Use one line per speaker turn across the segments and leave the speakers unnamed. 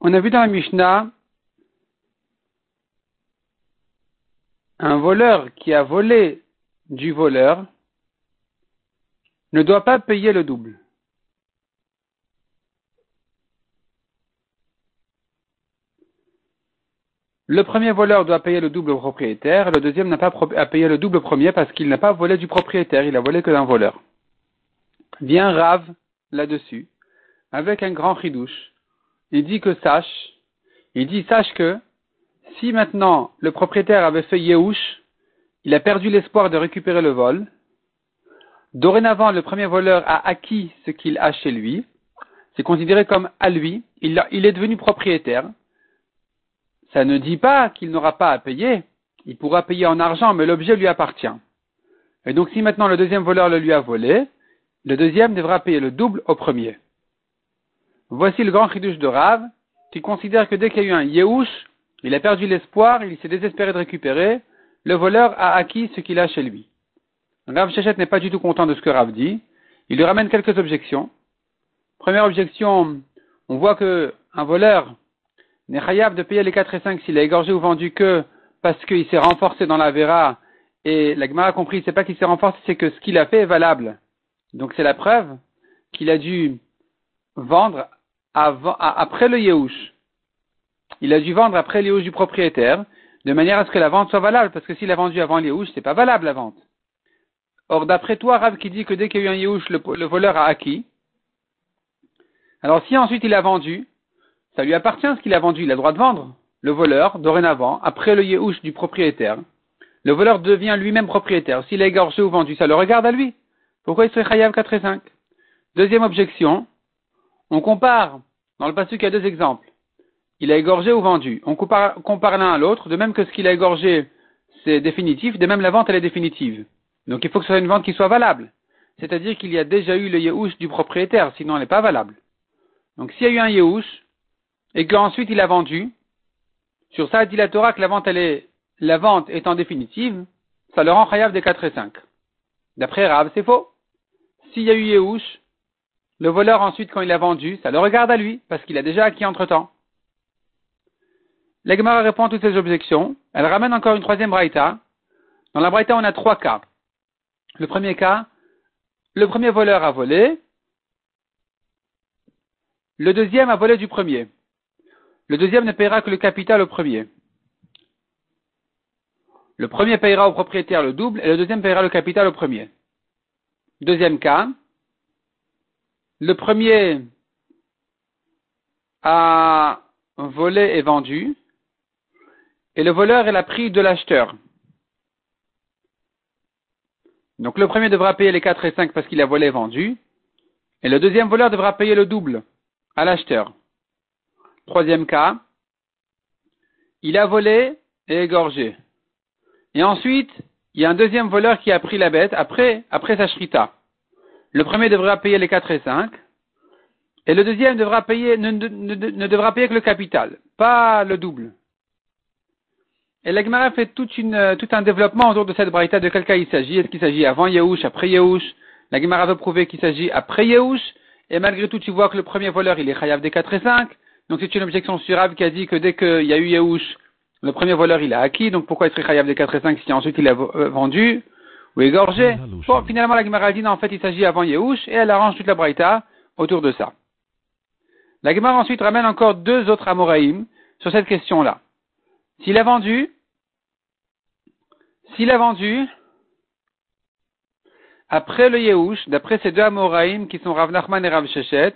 On a vu dans la Mishnah un voleur qui a volé du voleur ne doit pas payer le double. Le premier voleur doit payer le double propriétaire, le deuxième n'a pas à payer le double premier parce qu'il n'a pas volé du propriétaire, il a volé que d'un voleur. Vient Rav là-dessus, avec un grand ridouche. Il dit que sache, il dit sache que si maintenant le propriétaire avait fait Yehush, il a perdu l'espoir de récupérer le vol. Dorénavant, le premier voleur a acquis ce qu'il a chez lui. C'est considéré comme à lui. Il est devenu propriétaire ça ne dit pas qu'il n'aura pas à payer. Il pourra payer en argent, mais l'objet lui appartient. Et donc si maintenant le deuxième voleur le lui a volé, le deuxième devra payer le double au premier. Voici le grand chidouche de Rav, qui considère que dès qu'il y a eu un Yehush, il a perdu l'espoir, il s'est désespéré de récupérer, le voleur a acquis ce qu'il a chez lui. Rav Shechet n'est pas du tout content de ce que Rav dit. Il lui ramène quelques objections. Première objection, on voit que un voleur n'est de payer les 4 et 5 s'il a égorgé ou vendu que parce qu'il s'est renforcé dans la Vera. Et la a compris, c'est pas qu'il s'est renforcé, c'est que ce qu'il a fait est valable. Donc c'est la preuve qu'il a dû vendre après le Yehush. Il a dû vendre après le Yehush du propriétaire, de manière à ce que la vente soit valable, parce que s'il a vendu avant le Yehush, c'est pas valable la vente. Or, d'après toi, Rav qui dit que dès qu'il y a eu un Yehush, le, le voleur a acquis. Alors si ensuite il a vendu, ça lui appartient ce qu'il a vendu, il a le droit de vendre. Le voleur, dorénavant, après le yéhouch du propriétaire, le voleur devient lui-même propriétaire. S'il a égorgé ou vendu, ça le regarde à lui. Pourquoi il serait chayav 4 et 5 Deuxième objection, on compare, dans le passé il y a deux exemples. Il a égorgé ou vendu. On compare, l'un à l'autre, de même que ce qu'il a égorgé, c'est définitif, de même la vente, elle est définitive. Donc il faut que ce soit une vente qui soit valable. C'est-à-dire qu'il y a déjà eu le yéhouch du propriétaire, sinon elle n'est pas valable. Donc s'il y a eu un yéhouch, et qu'ensuite il a vendu, sur ça, dit la Torah que la vente, elle est, la vente étant définitive, ça le rend chayav des 4 et 5. D'après Rav, c'est faux. S'il y a eu Yehush, le voleur ensuite, quand il a vendu, ça le regarde à lui, parce qu'il a déjà acquis entre-temps. L'Egmara répond à toutes ces objections. Elle ramène encore une troisième braïta. Dans la braïta, on a trois cas. Le premier cas, le premier voleur a volé. Le deuxième a volé du premier. Le deuxième ne paiera que le capital au premier. Le premier payera au propriétaire le double et le deuxième payera le capital au premier. Deuxième cas, le premier a volé et vendu et le voleur est la pris de l'acheteur. Donc le premier devra payer les 4 et 5 parce qu'il a volé et vendu et le deuxième voleur devra payer le double à l'acheteur. Troisième cas, il a volé et égorgé. Et ensuite, il y a un deuxième voleur qui a pris la bête après, après sa shrita. Le premier devra payer les 4 et 5. Et le deuxième ne, devra payer que le capital, pas le double. Et l'Agmara fait tout un développement autour de cette braïta de quel cas il s'agit. Est-ce qu'il s'agit avant Yehush, après Yehush? L'Agmara veut prouver qu'il s'agit après Yehush. Et malgré tout, tu vois que le premier voleur, il est chayav des 4 et 5. Donc c'est une objection sur qui a dit que dès qu'il y a eu Yahush, le premier voleur il a acquis, donc pourquoi il serait chayav des 4 et 5 si ensuite il a euh, vendu ou égorgé? Bon, finalement la Gemara dit non, en fait il s'agit avant Yahush et elle arrange toute la braïta autour de ça. La Gemara ensuite ramène encore deux autres Amoraïm sur cette question-là. S'il a vendu, s'il a vendu, après le Yehush, d'après ces deux Amoraïm qui sont Rav Nachman et Rav Shechet,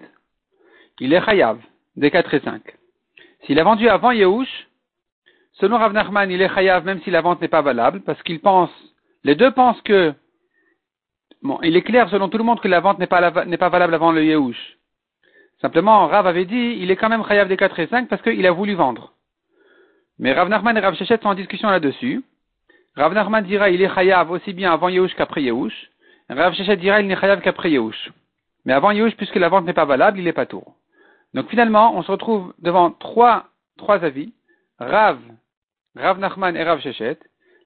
il est chayav des 4 et 5. S'il a vendu avant Yehush, selon Rav Nachman, il est chayav même si la vente n'est pas valable, parce qu'il pense, les deux pensent que, bon, il est clair selon tout le monde que la vente n'est pas, n'est valable avant le Yehush. Simplement, Rav avait dit, il est quand même chayav des 4 et 5 parce qu'il a voulu vendre. Mais Rav Nachman et Rav Shechet sont en discussion là-dessus. Rav Nachman dira, il est chayav aussi bien avant Yehush qu'après Yehush. Rav Shechet dira, il n'est chayav qu'après Yehush. Mais avant Yehush, puisque la vente n'est pas valable, il est pas tour. Donc finalement, on se retrouve devant trois, avis. Rav, Rav Nachman et Rav Shechet.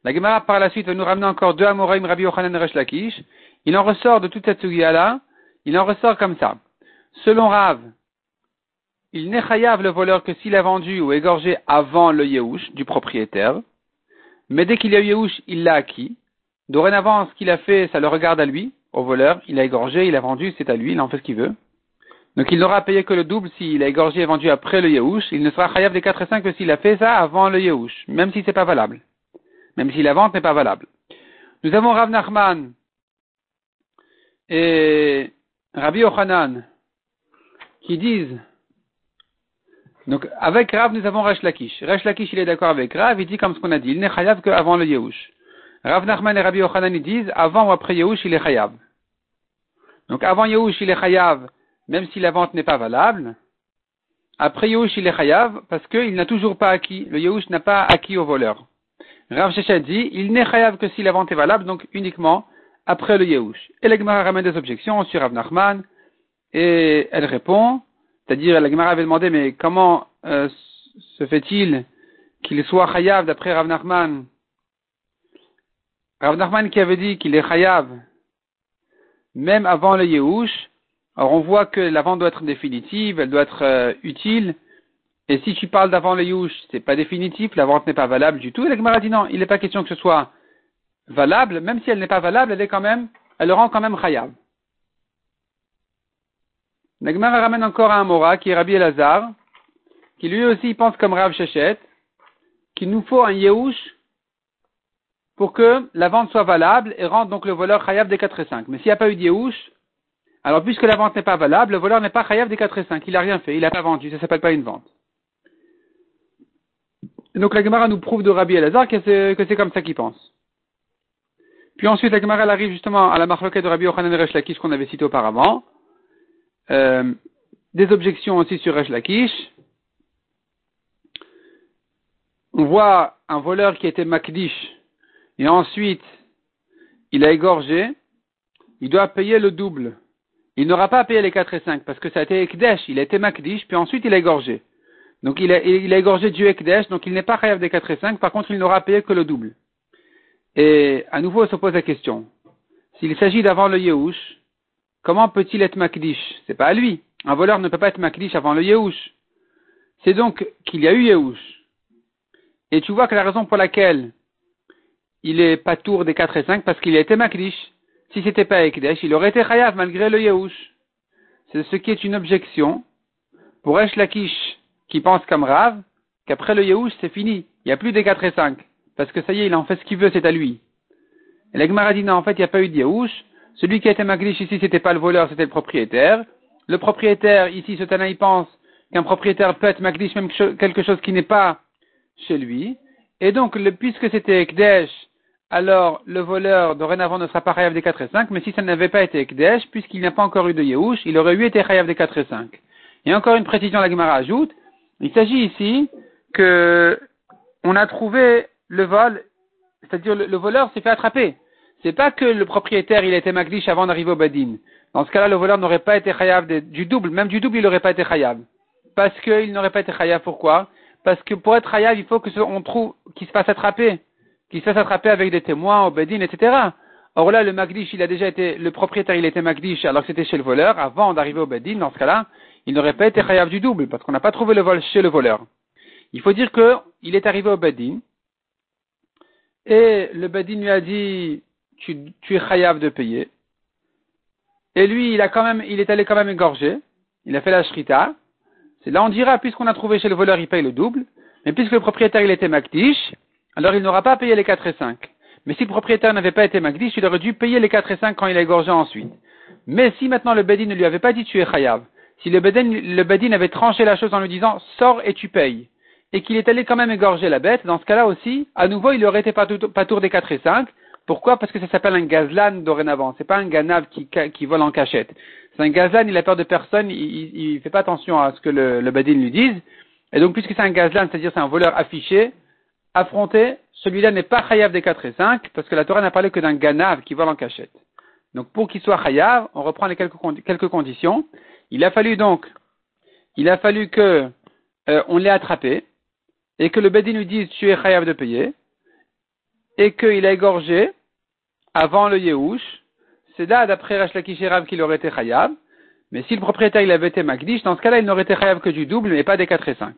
La Gemara par la suite va nous ramener encore deux Amoraim, Rabbi Yochanan et Resh Lakish. Il en ressort de toute cette sugia-là, il en ressort comme ça. Selon Rav, il n'est chayav le voleur que s'il a vendu ou égorgé avant le Yehush du propriétaire. Mais dès qu'il y a eu Yehush, il l'a acquis. Dorénavant, ce qu'il a fait, ça le regarde à lui, au voleur. Il a égorgé, il a vendu, c'est à lui, il en fait ce qu'il veut. Donc il n'aura payé que le double s'il a égorgé et vendu après le Yehush. Il ne sera chayav des 4 et 5 que s'il a fait ça avant le Yehush, même si c'est pas valable. Même si la vente n'est pas valable. Nous avons Rav Nachman et Rabbi Ochanan qui disent donc, avec Rav, nous avons Resh Lakish. Resh Lakish, il est d'accord avec Rav, il dit comme ce qu'on a dit, il n'est chayav qu'avant le Yehush. Rav Nachman et Rabbi Yochanan, ils disent, avant ou après Yehush, il est chayav. Donc, avant Yehush, il est chayav, même si la vente n'est pas valable. Après Yehush, il est chayav, parce qu'il n'a toujours pas acquis. Le Yehush n'a pas acquis au voleur. Rav Sheshet dit, il n'est chayav que si la vente est valable, donc uniquement après le Yehush. Et la Gemara ramène des objections sur Rav Nachman, et elle répond, c'est-à-dire, la Gemara avait demandé, mais comment euh, se fait-il qu'il soit chayav d'après Rav Nachman? Rav Nachman qui avait dit qu'il est chayav même avant le Yehush. Alors on voit que la vente doit être définitive, elle doit être euh, utile. Et si tu parles d'avant le Yehush, c'est pas définitif, la vente n'est pas valable du tout. Et la dit non, il n'est pas question que ce soit valable, même si elle n'est pas valable, elle est quand même, elle le rend quand même chayav. Nagmar ramène encore un Mora qui est Rabbi Elazar, qui lui aussi pense comme Rav Shechet, qu'il nous faut un Yehush pour que la vente soit valable et rende donc le voleur chayav des 4 et 5. Mais s'il n'y a pas eu de Yehush, alors puisque la vente n'est pas valable, le voleur n'est pas chayav des 4 et 5. Il n'a rien fait, il n'a pas vendu, ça s'appelle pas une vente. donc la Gemara nous prouve de Rabbi Elazar que c'est comme ça qu'il pense. Puis ensuite la Gemara arrive justement à la marloquette de Rabbi Yochanan Resh Lakish qu'on avait cité auparavant. Euh, des objections aussi sur Resh Lakish. On voit un voleur qui était Makdish et ensuite il a égorgé. Il doit payer le double. Il n'aura pas payé les 4 et 5 parce que ça a été Ekdesh. Il a été Makdish puis ensuite il a égorgé. Donc il a, il égorgé du Ekdesh, donc il n'est pas Chayav des 4 et 5. Par contre, il n'aura payé que le double. Et à nouveau, on se pose la question. S'il s'agit d'avoir le Yehush, Comment peut-il être Makdish? C'est pas à lui. Un voleur ne peut pas être Makdish avant le Yehush. C'est donc qu'il y a eu Yehush. Et tu vois que la raison pour laquelle il est pas tour des 4 et 5, parce qu'il a été Makdish. Si c'était pas Ekdesh, il aurait été Chayav malgré le Yehush. C'est ce qui est une objection pour Esh Lakish, qui pense comme Rav, qu'après le Yehush, c'est fini. Il n'y a plus des 4 et 5. Parce que ça y est, il en fait ce qu'il veut, c'est à lui. Et non, en fait, il n'y a pas eu de Yehush. Celui qui a été Magdish ici, c'était pas le voleur, c'était le propriétaire. Le propriétaire, ici, ce Tana, il pense qu'un propriétaire peut être Magdish même quelque chose qui n'est pas chez lui. Et donc, puisque c'était Ekdesh, alors le voleur dorénavant ne sera pas Chayav des 4 et 5, mais si ça n'avait pas été Ekdesh, puisqu'il n'a pas encore eu de Yehush, il aurait eu été Chayav des 4 et 5. Et encore une précision, la Gemara ajoute, il s'agit ici que on a trouvé le vol, c'est-à-dire le voleur s'est fait attraper c'est pas que le propriétaire il était magdish avant d'arriver au badin. Dans ce cas-là, le voleur n'aurait pas été chayav du double, même du double il n'aurait pas été chayav. Parce qu'il n'aurait pas été chayav, pourquoi? Parce que pour être chayav, il faut que on trouve qu'il se fasse attraper, qu'il se fasse attraper avec des témoins au badin, etc. Or là, le magdish, il a déjà été, le propriétaire, il était magdish alors que c'était chez le voleur, avant d'arriver au badin, dans ce cas-là, il n'aurait pas été chayav du double, parce qu'on n'a pas trouvé le vol chez le voleur. Il faut dire que il est arrivé au badin, et le badin lui a dit, tu, es chayav de payer. Et lui, il a quand même, il est allé quand même égorger. Il a fait la shrita. C'est là, on dira, puisqu'on a trouvé chez le voleur, il paye le double. Mais puisque le propriétaire, il était makdish, alors il n'aura pas payé les 4 et 5. Mais si le propriétaire n'avait pas été makdish, il aurait dû payer les 4 et 5 quand il a égorgé ensuite. Mais si maintenant le bedin ne lui avait pas dit tu es chayav, si le bedin, bedin avait tranché la chose en lui disant sors et tu payes, et qu'il est allé quand même égorger la bête, dans ce cas-là aussi, à nouveau, il aurait été pas, tour des 4 et 5, pourquoi? Parce que ça s'appelle un gazlan dorénavant. C'est pas un ganav qui, vole en cachette. C'est un gazlan, il a peur de personne, il, ne fait pas attention à ce que le, le badin lui dise. Et donc, puisque c'est un gazlan, c'est-à-dire c'est un voleur affiché, affronté, celui-là n'est pas chayav des 4 et 5, parce que la Torah n'a parlé que d'un ganav qui vole en cachette. Donc, pour qu'il soit chayav, on reprend les quelques, quelques conditions. Il a fallu donc, il a fallu que euh, on l'ait attrapé, et que le badin lui dise tu es chayav de payer, et qu'il a égorgé avant le Yehush, c'est là, d'après Rachlakish et Rav, qu'il aurait été Khayab. Mais si le propriétaire il avait été Magdish, dans ce cas-là, il n'aurait été Khayab que du double, mais pas des 4 et 5.